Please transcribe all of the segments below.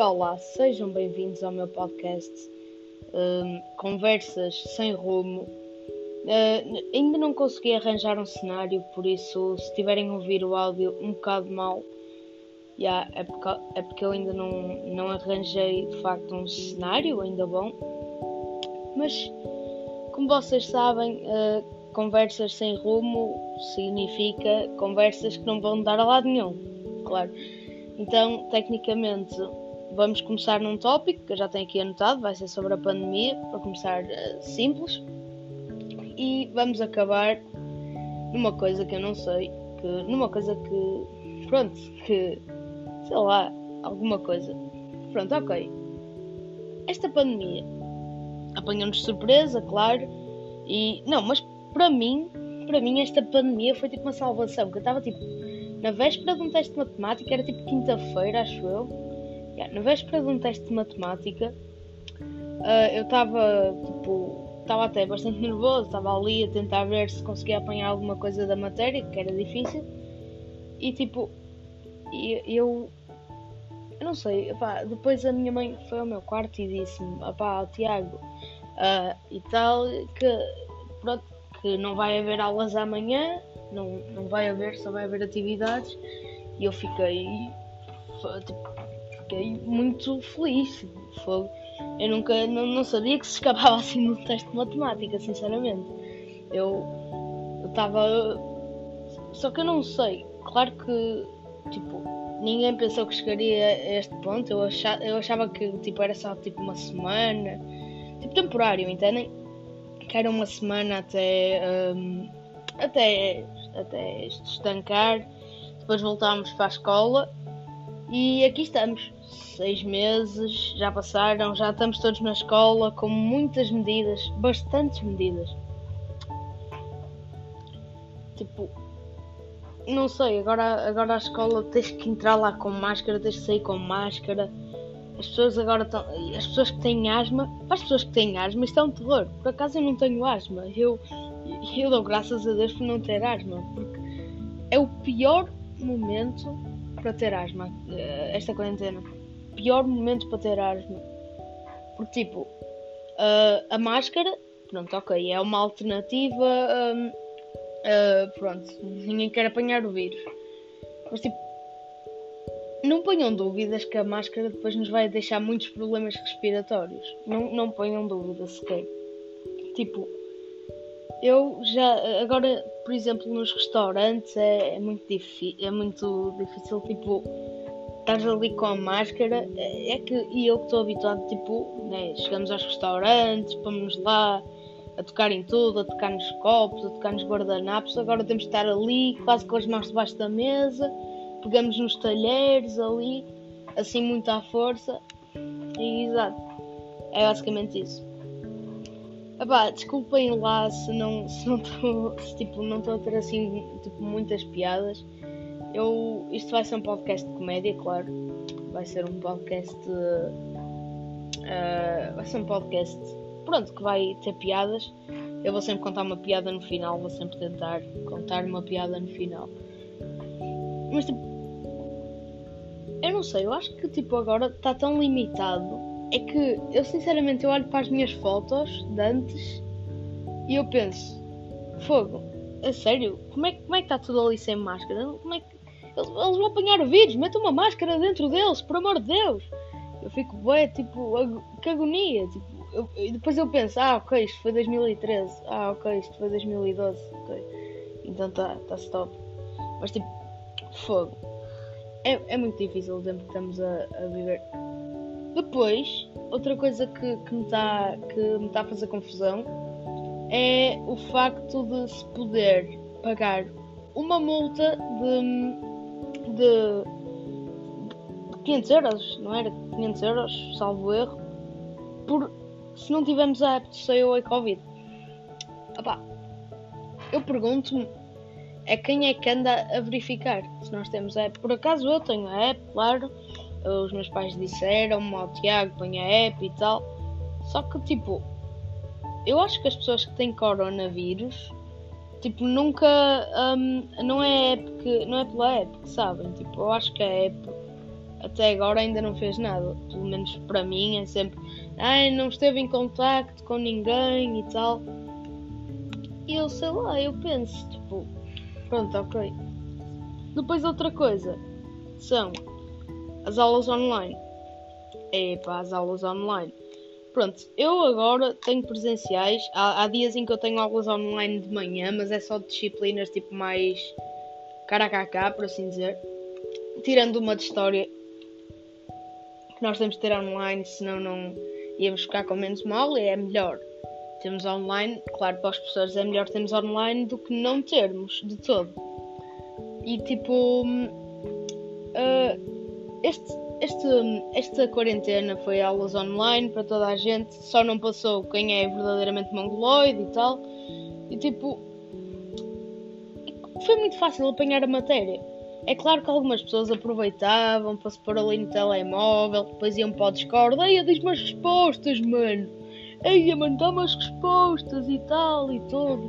Olá, sejam bem-vindos ao meu podcast um, Conversas Sem Rumo. Uh, ainda não consegui arranjar um cenário, por isso, se tiverem a ouvir o áudio um bocado mal, yeah, é, porque, é porque eu ainda não, não arranjei de facto um cenário ainda bom. Mas, como vocês sabem, uh, conversas sem rumo significa conversas que não vão dar a lado nenhum, claro. Então, tecnicamente, vamos começar num tópico que eu já tenho aqui anotado, vai ser sobre a pandemia, para começar uh, simples. E vamos acabar numa coisa que eu não sei, que, numa coisa que, pronto, que, sei lá, alguma coisa. Pronto, ok. Esta pandemia apanhou-nos de surpresa, claro, e, não, mas para mim, para mim esta pandemia foi tipo uma salvação, que eu estava tipo na véspera de um teste de matemática, era tipo quinta-feira, acho eu. Yeah, na véspera de um teste de matemática, uh, eu estava tipo. Estava até bastante nervoso, estava ali a tentar ver se conseguia apanhar alguma coisa da matéria, que era difícil. E tipo, eu. Eu não sei, depois a minha mãe foi ao meu quarto e disse-me, opá, Tiago, uh, e tal, que pronto, que não vai haver aulas amanhã, não, não vai haver, só vai haver atividades. E eu fiquei, tipo, fiquei muito feliz. Foi, eu nunca, não, não sabia que se escapava assim no teste de matemática, sinceramente. Eu estava. Só que eu não sei. Claro que, tipo, ninguém pensou que chegaria a este ponto. Eu achava, eu achava que, tipo, era só, tipo, uma semana. Tipo, temporário, entendem? Que era uma semana até. Um, até até estancar. Depois voltámos para a escola e aqui estamos. Seis meses já passaram, já estamos todos na escola com muitas medidas, bastantes medidas. Tipo, não sei, agora, agora a escola tens que entrar lá com máscara, tens que sair com máscara. As pessoas agora estão. As pessoas que têm asma, para as pessoas que têm asma, isto é um terror. Por acaso eu não tenho asma. Eu, eu dou graças a Deus por não ter asma, porque é o pior momento para ter asma, eh, esta quarentena. Pior momento para ter asma. Porque, tipo, uh, a máscara, pronto, ok, é uma alternativa. Um, uh, eh, pronto, ninguém quer apanhar o vírus. Mas, tipo, não ponham dúvidas que a máscara depois nos vai deixar muitos problemas respiratórios. Não, não ponham dúvidas sequer. Tipo, eu já, agora, por exemplo, nos restaurantes é, é muito, é muito difícil, tipo, estás ali com a máscara, é, é que, e eu que estou habituado, tipo, né, chegamos aos restaurantes, vamos lá a tocar em tudo, a tocar nos copos, a tocar nos guardanapos, agora temos de estar ali, quase com as mãos debaixo da mesa, pegamos nos talheres ali, assim muito à força, e exato, é basicamente isso. Epá, desculpem lá se não se não tipo, não estou a ter assim tipo, muitas piadas. Eu, isto vai ser um podcast de comédia, claro. Vai ser um podcast. Uh, vai ser um podcast pronto, que vai ter piadas. Eu vou sempre contar uma piada no final, vou sempre tentar contar uma piada no final. Mas tipo. Eu não sei, eu acho que tipo agora está tão limitado é que eu sinceramente eu olho para as minhas fotos de antes e eu penso, fogo, a sério, como é, como é que está tudo ali sem máscara? Como é que. Eles, eles vão apanhar o vírus, metam uma máscara dentro deles, por amor de Deus! Eu fico bué, tipo, que agonia, tipo, eu, e depois eu penso, ah ok, isto foi 2013, ah ok, isto foi 2012, ok, então tá, tá stop. Mas tipo, fogo. É, é muito difícil o tempo que estamos a, a viver. Depois, outra coisa que, que me está tá a fazer confusão é o facto de se poder pagar uma multa de, de, de 500 euros, não era? 500 euros, salvo erro, por se não tivermos a app de Sail e Covid. Opa, eu pergunto-me é quem é que anda a verificar se nós temos a app. Por acaso eu tenho a app, claro os meus pais disseram-me ao Tiago, põe a app e tal. Só que, tipo, eu acho que as pessoas que têm coronavírus, tipo, nunca. Um, não é app não é pela app sabem. Tipo, eu acho que a app até agora ainda não fez nada. Pelo menos para mim é sempre, ai, não esteve em contacto com ninguém e tal. E eu sei lá, eu penso, tipo, pronto, ok. Depois outra coisa são as aulas online. Epá, as aulas online. Pronto, eu agora tenho presenciais. Há, há, dias em que eu tenho aulas online de manhã, mas é só disciplinas tipo mais cara a cá, por assim dizer. Tirando uma de história que nós temos de ter online, senão não íamos ficar com menos uma aula e é melhor. Temos online, claro, para os professores é melhor termos online do que não termos de todo. E tipo, uh, este este, esta quarentena foi aulas online para toda a gente, só não passou quem é verdadeiramente mongoloide e tal. E tipo, foi muito fácil apanhar a matéria. É claro que algumas pessoas aproveitavam para se pôr ali no telemóvel, depois iam para o Discord, eia, diz-me as respostas, mano. Eia, mano, dá-me as respostas e tal e tudo.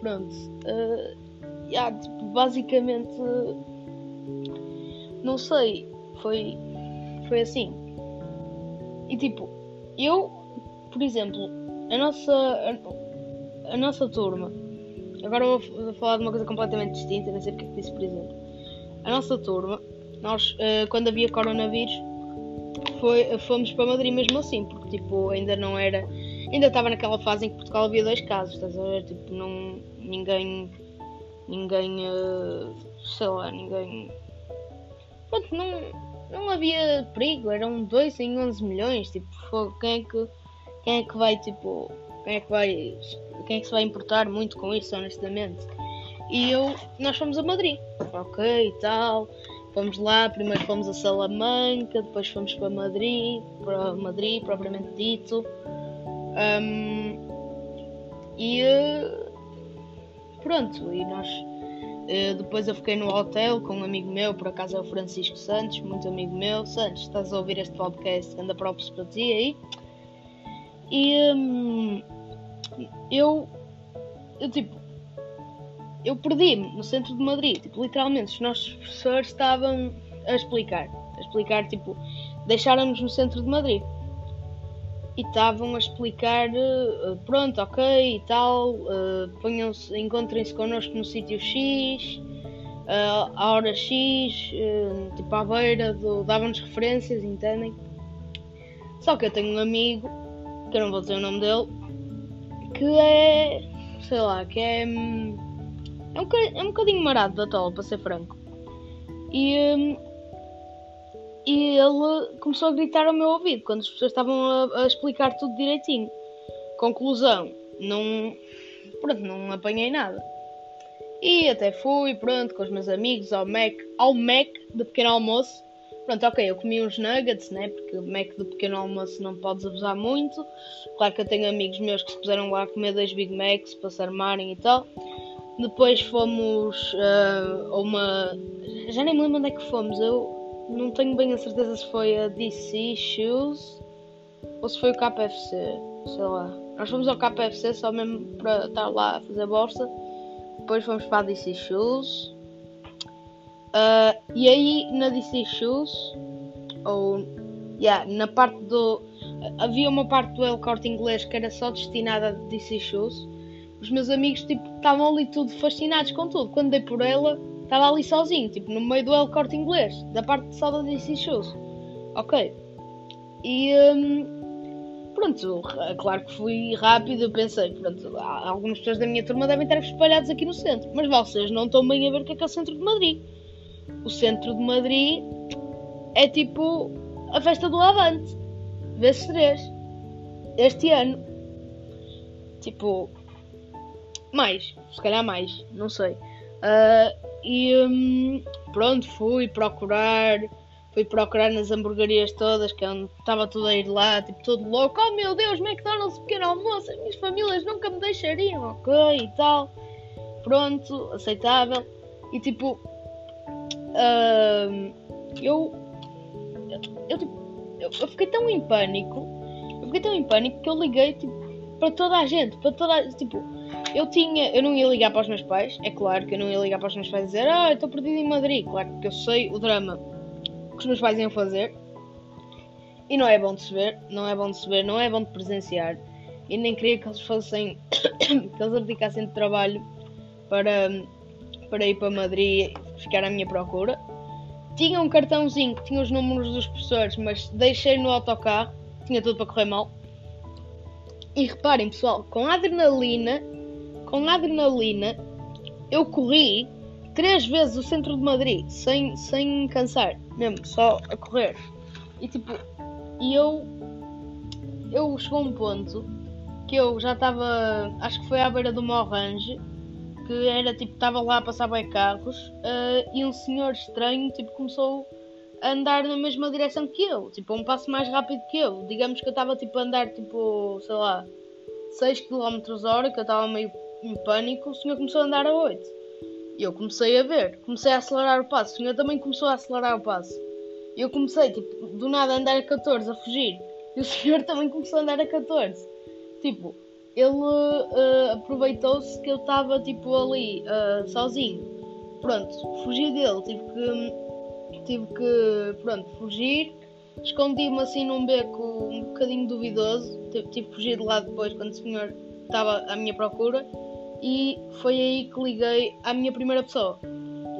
Pronto. Uh, yeah, tipo, basicamente, não sei, foi foi assim. E tipo, eu, por exemplo, a nossa, a, a nossa turma, agora vou, vou, falar de uma coisa completamente distinta, não sei porque é disse, por exemplo. A nossa turma, nós, uh, quando havia coronavírus, foi, fomos para Madrid mesmo assim, porque tipo, ainda não era. Ainda estava naquela fase em que Portugal havia dois casos, estás a ver? Tipo, não. Ninguém. Ninguém. Uh, sei lá, ninguém. Pronto, não não havia perigo, eram 2 em 11 milhões, tipo, quem é que quem é que vai tipo, quem é que vai quem é que se vai importar muito com isso, honestamente? E eu, nós fomos a Madrid, ok e tal, fomos lá, primeiro fomos a Salamanca, depois fomos para Madrid, para Madrid propriamente dito, um, e eh, pronto, e nós Uh, depois eu fiquei no hotel com um amigo meu, por acaso é o Francisco Santos, muito amigo meu. Santos, estás a ouvir este podcast, anda próprio para ti aí. E um, eu, eu tipo, eu perdi-me no centro de Madrid, tipo, literalmente, os nossos professores estavam a explicar, a explicar, tipo, deixaram-nos no centro de Madrid e estavam a explicar, uh, pronto, ok e tal, uh, encontrem-se connosco no sítio X, uh, à hora X, uh, tipo à beira, do, davam-nos referências, entendem? Só que eu tenho um amigo, que eu não vou dizer o nome dele, que é, sei lá, que é, hum, é um, é um bocadinho marado da tola, para ser franco. E um, e ele começou a gritar ao meu ouvido quando as pessoas estavam a, a explicar tudo direitinho. Conclusão, não, pronto, não apanhei nada. E até fui, pronto, com os meus amigos ao Mac, ao Mac de pequeno almoço. Pronto, ok, eu comi uns nuggets, né? Porque o Mac de pequeno almoço não podes abusar muito. Claro que eu tenho amigos meus que se puseram lá a comer dois Big Macs para se armarem e tal. Depois fomos uh, a uma. Já nem me lembro onde é que fomos. Eu não tenho bem a certeza se foi a DC Shoes ou se foi o KFC, sei lá. Nós fomos ao KFC só mesmo para estar lá a fazer bolsa. Depois fomos para a DC Shoes. Uh, e aí na DC Shoes, ou yeah, na parte do. Havia uma parte do El Corte Inglês que era só destinada a DC Shoes. Os meus amigos tipo estavam ali tudo fascinados com tudo. Quando dei por ela, Estava ali sozinho, tipo no meio do El Corte Inglês, da parte só da DC Shows. Ok. E um, pronto, claro que fui rápido, eu pensei, pronto, algumas pessoas da minha turma devem estar espalhadas aqui no centro, mas vocês não estão bem a ver o que é que é o centro de Madrid. O centro de Madrid é tipo a festa do Avante, vezes três, este ano. Tipo, mais, se calhar mais, não sei. Uh, e um, pronto, fui procurar, fui procurar nas hamburguerias todas, que é estava tudo a ir lá, tipo, todo louco. Oh meu Deus, McDonald's pequeno almoço, as minhas famílias nunca me deixariam, ok e tal. Pronto, aceitável. E tipo, uh, eu, eu, tipo, eu, eu fiquei tão em pânico, eu fiquei tão em pânico que eu liguei tipo, para toda a gente, para toda a, tipo, eu tinha, eu não ia ligar para os meus pais, é claro que eu não ia ligar para os meus pais e dizer, ah, estou perdido em Madrid, claro que eu sei o drama que os meus pais iam fazer. E não é bom de se ver, não é bom de se ver, não é bom de presenciar. E nem queria que eles fossem, que eles abdicassem de trabalho para, para ir para Madrid e ficar à minha procura. Tinha um cartãozinho que tinha os números dos professores, mas deixei no autocarro, tinha tudo para correr mal. E reparem, pessoal, com adrenalina, com adrenalina, eu corri três vezes o centro de Madrid, sem, sem cansar, mesmo, só a correr. E tipo, e eu, eu chegou um ponto que eu já estava, acho que foi à beira do Morrange, que era tipo, estava lá a passar bem carros, uh, e um senhor estranho, tipo, começou a andar na mesma direção que eu, tipo, um passo mais rápido que eu. Digamos que eu estava tipo a andar tipo, sei lá, 6 km hora, que eu estava meio em pânico, o senhor começou a andar a 8. E eu comecei a ver, comecei a acelerar o passo, o senhor também começou a acelerar o passo. E eu comecei, tipo, do nada a andar a 14, a fugir. E o senhor também começou a andar a 14. Tipo, ele uh, aproveitou-se que eu estava, tipo, ali, uh, sozinho. Pronto, fugi dele, tive que, tive que, pronto, fugir. Escondi-me assim num beco um bocadinho duvidoso. Tive, tive que fugir de lá depois, quando o senhor estava à minha procura. E foi aí que liguei à minha primeira pessoa.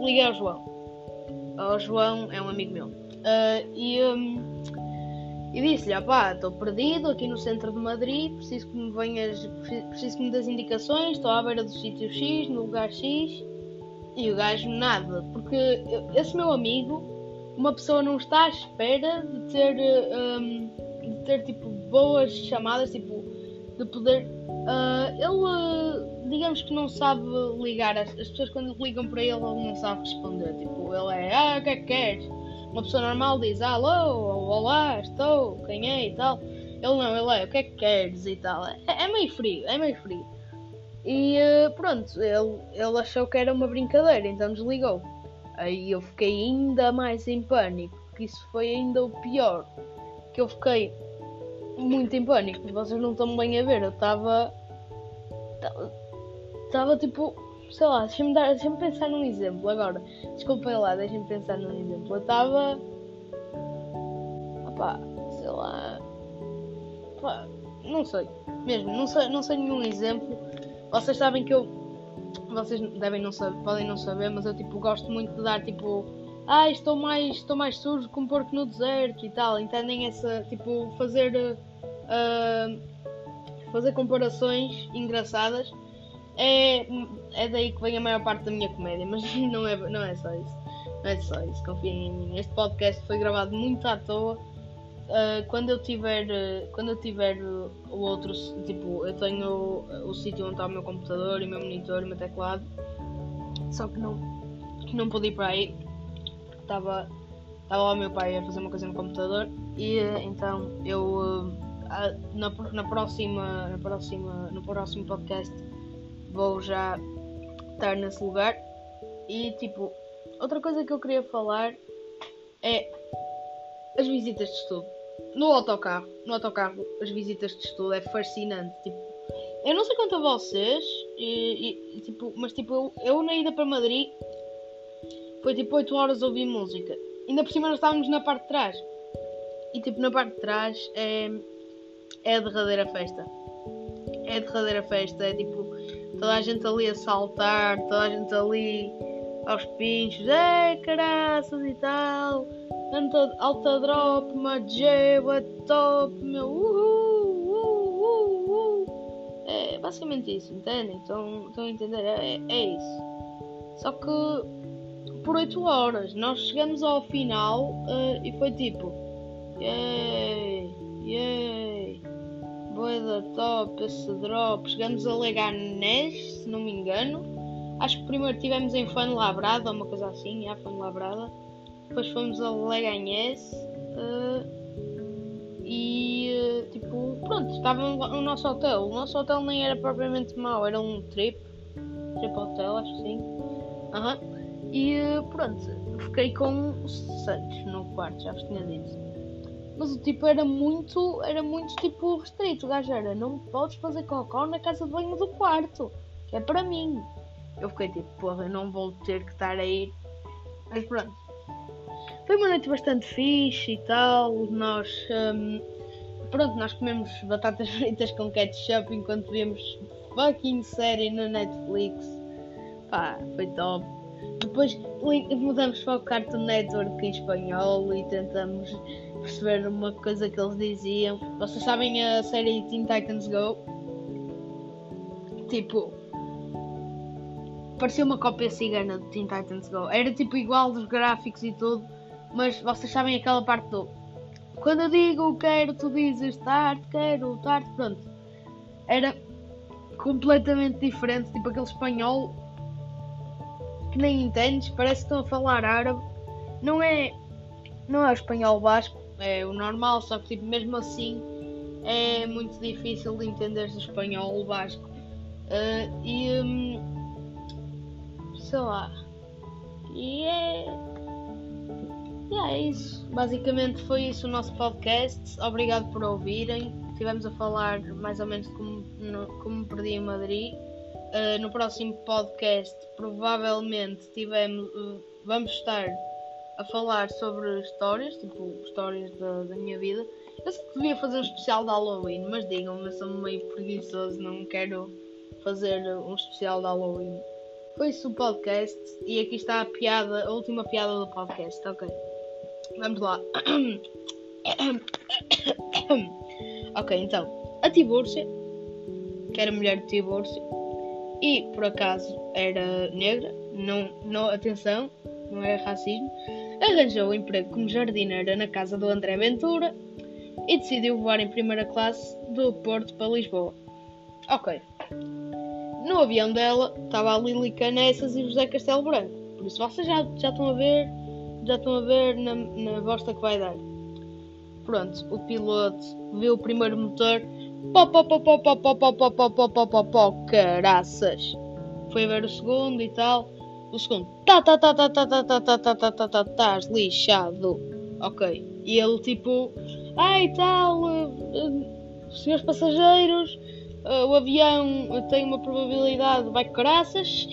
Liguei ao João. O João é um amigo meu. Uh, e, um, e disse-lhe, pá, estou perdido aqui no centro de Madrid, preciso que me venhas, preciso que me das indicações, estou à beira do sítio X, no lugar X. E o gajo nada, porque esse meu amigo, uma pessoa não está à espera de ter, um, de ter tipo boas chamadas, tipo, de poder. Uh, ele, digamos que não sabe ligar, as, as pessoas quando ligam para ele, ele não sabe responder. Tipo, ele é, ah, o que é que queres? Uma pessoa normal diz alô, ou olá, estou, quem é e tal. Ele não, ele é o que é que queres e tal. É, é meio frio, é meio frio. E uh, pronto, ele, ele achou que era uma brincadeira, então desligou. Aí eu fiquei ainda mais em pânico, que isso foi ainda o pior. Que eu fiquei muito em pânico, vocês não estão bem a ver, eu estava. Estava tipo sei lá, deixa-me deixa pensar num exemplo agora. Desculpem lá, deixem-me pensar num exemplo. Eu estava. Opá, sei lá. Opá, não sei. Mesmo, não sei, não sei nenhum exemplo. Vocês sabem que eu. Vocês devem não saber, podem não saber, mas eu tipo gosto muito de dar tipo. Ah, estou mais, estou mais sujo que um porco no deserto e tal. Entendem essa. Tipo, fazer. Uh, fazer comparações engraçadas é, é daí que vem a maior parte da minha comédia, mas não é, não é só isso. Não é só isso, confiem em mim. Este podcast foi gravado muito à toa. Uh, quando eu tiver uh, quando eu tiver o outro tipo eu tenho o, o sítio onde está o meu computador e o meu monitor e o meu teclado só que não não pude ir para aí estava estava lá o meu pai a fazer uma coisa no computador e então eu na, na próxima na próxima no próximo podcast vou já estar nesse lugar. E tipo, outra coisa que eu queria falar é as visitas de estudo. No autocarro, no autocarro, as visitas de estudo é fascinante. Tipo, eu não sei quanto a vocês, e, e, tipo, mas tipo, eu, eu na ida para Madrid foi tipo 8 horas a ouvir música. Ainda por cima nós estávamos na parte de trás. E tipo, na parte de trás é, é a derradeira festa. É a derradeira festa, é tipo, toda a gente ali a saltar, toda a gente ali aos pinchos, é caraças e tal, alta, alta drop, Mageu é top, meu, uhul, uhul, uhul. É basicamente isso, entendem? Estão, estão a entender? É, é isso. Só que por 8 horas nós chegamos ao final uh, e foi tipo, yay, yay boeda top esse drop. Chegamos a Leganés, se não me engano. Acho que primeiro tivemos em Fuenlabrada, ou uma coisa assim, já Fuenlabrada. Depois fomos a Leganés. Uh, e uh, tipo, pronto, estava no nosso hotel. O nosso hotel nem era propriamente mau, era um trip. Trip hotel, acho que sim. Uhum. E uh, pronto, fiquei com o Santos no quarto, já vos tinha dito. Mas o tipo era muito, era muito tipo restrito. O gajo era, não podes fazer cocó na casa de banho do quarto, que é para mim. Eu fiquei tipo, porra, eu não vou ter que estar a ir. Mas pronto. foi uma noite bastante fixe e tal. Nós, um, pronto, nós comemos batatas fritas com ketchup enquanto vimos fucking série no Netflix. Pá, foi top. Depois mudamos para o Cartoon Network em espanhol e tentamos perceber uma coisa que eles diziam. Vocês sabem a série Teen Titans Go? Tipo, parecia uma cópia cigana de Teen Titans Go. Era tipo igual dos gráficos e tudo, mas vocês sabem aquela parte do quando eu digo quero, tu dizes tarde, quero, tarde, pronto. Era completamente diferente, tipo aquele espanhol que nem entendes, parece que estão a falar árabe. Não é, não é o espanhol basco, é o normal, só que tipo, mesmo assim é muito difícil de entender o espanhol basco. Uh, e um, sei lá. E é. Yeah, é isso. Basicamente foi isso o nosso podcast. Obrigado por ouvirem. Tivemos a falar mais ou menos como, como perdi em Madrid. Uh, no próximo podcast provavelmente tivemos, uh, vamos estar a falar sobre histórias, tipo histórias da, da minha vida. Eu sei que devia fazer um especial de Halloween, mas digam-me, eu sou meio preguiçoso, não quero fazer um especial de Halloween. Foi isso o podcast e aqui está a piada, a última piada do podcast, ok. Vamos lá. ok, então, a Tibúrcia, que era mulher de Tibúrcia, e por acaso era negra, não, não, atenção, não era racismo, arranjou um emprego como jardineira na casa do André Ventura e decidiu voar em primeira classe do Porto para Lisboa. Ok. No avião dela estava a Lili Canessas e José Castelo Branco. Por isso vocês já, já estão a ver, já estão a ver na, na bosta que vai dar. Pronto, o piloto viu o primeiro motor Pó, pó, pó, pó, pó, pó, pó, pó, pó, pó, pó, pó, pó, caraças. Foi ver o segundo e tal. O segundo, tá, tá, tá, tá, tá, tá, tá, tá, tá, tá, tá, tá, estás lixado. Ok. E ele tipo, ai tal, senhores passageiros, o avião tem uma probabilidade, vai caraças.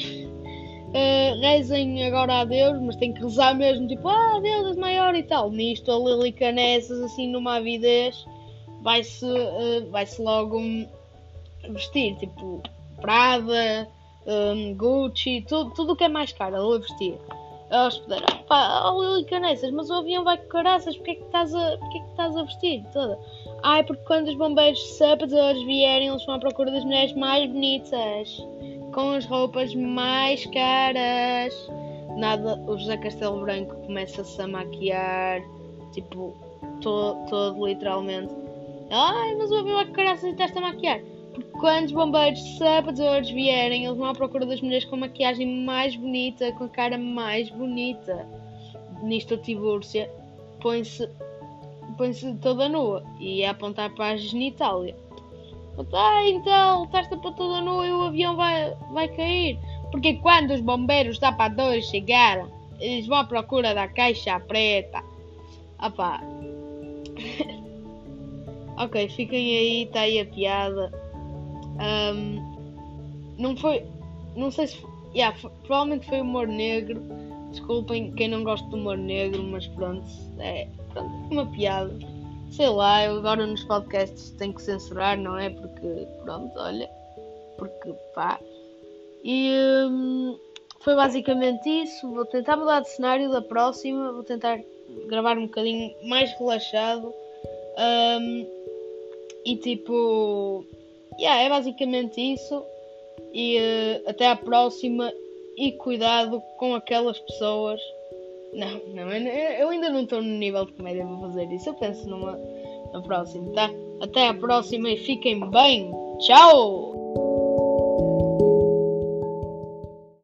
Uh, rezem agora a Deus, mas tem que rezar mesmo, tipo, ah, Deus é maior e tal. Nisto a Lili Canessas, assim, numa avidez vai-se uh, vai -se logo vestir, tipo Prada, um, Gucci, tudo, tudo que é mais caro, ela vai vestir. A hospedeira, pá, oh Canessas, mas o avião vai com caraças, porque é que estás a, porque é que estás a vestir toda? Ai, porque quando os bombeiros sapadores vierem, eles vão à procura das mulheres mais bonitas, com as roupas mais caras. Nada, o José Castelo Branco começa-se a maquiar, tipo, todo, todo literalmente Ai, mas o avião vai caraças e estás a maquiar. Quando os bombeiros sapadores vierem, eles vão à procura das mulheres com a maquiagem mais bonita, com a cara mais bonita. Nisto a Tibúrcia põe-se põe-se toda nua e é apontar para a genitália. Ah, então, estás para toda nua e o avião vai, vai cair. Porque quando os bombeiros sapadores chegaram, eles vão à procura da caixa preta. Opá. Ok, fiquem aí, está aí a piada. Um, não foi. Não sei se. Yeah, provavelmente foi humor negro. Desculpem quem não gosta de humor negro, mas pronto. É pronto, uma piada. Sei lá, eu agora nos podcasts tenho que censurar, não é? Porque, pronto, olha. Porque pá. E um, foi basicamente isso. Vou tentar mudar de cenário da próxima. Vou tentar gravar um bocadinho mais relaxado. Um, e tipo, yeah, é basicamente isso. E uh, até à próxima. E cuidado com aquelas pessoas. Não, não, eu ainda não estou no nível de comédia para fazer isso. Eu penso numa, na próxima, tá? Até à próxima e fiquem bem. Tchau!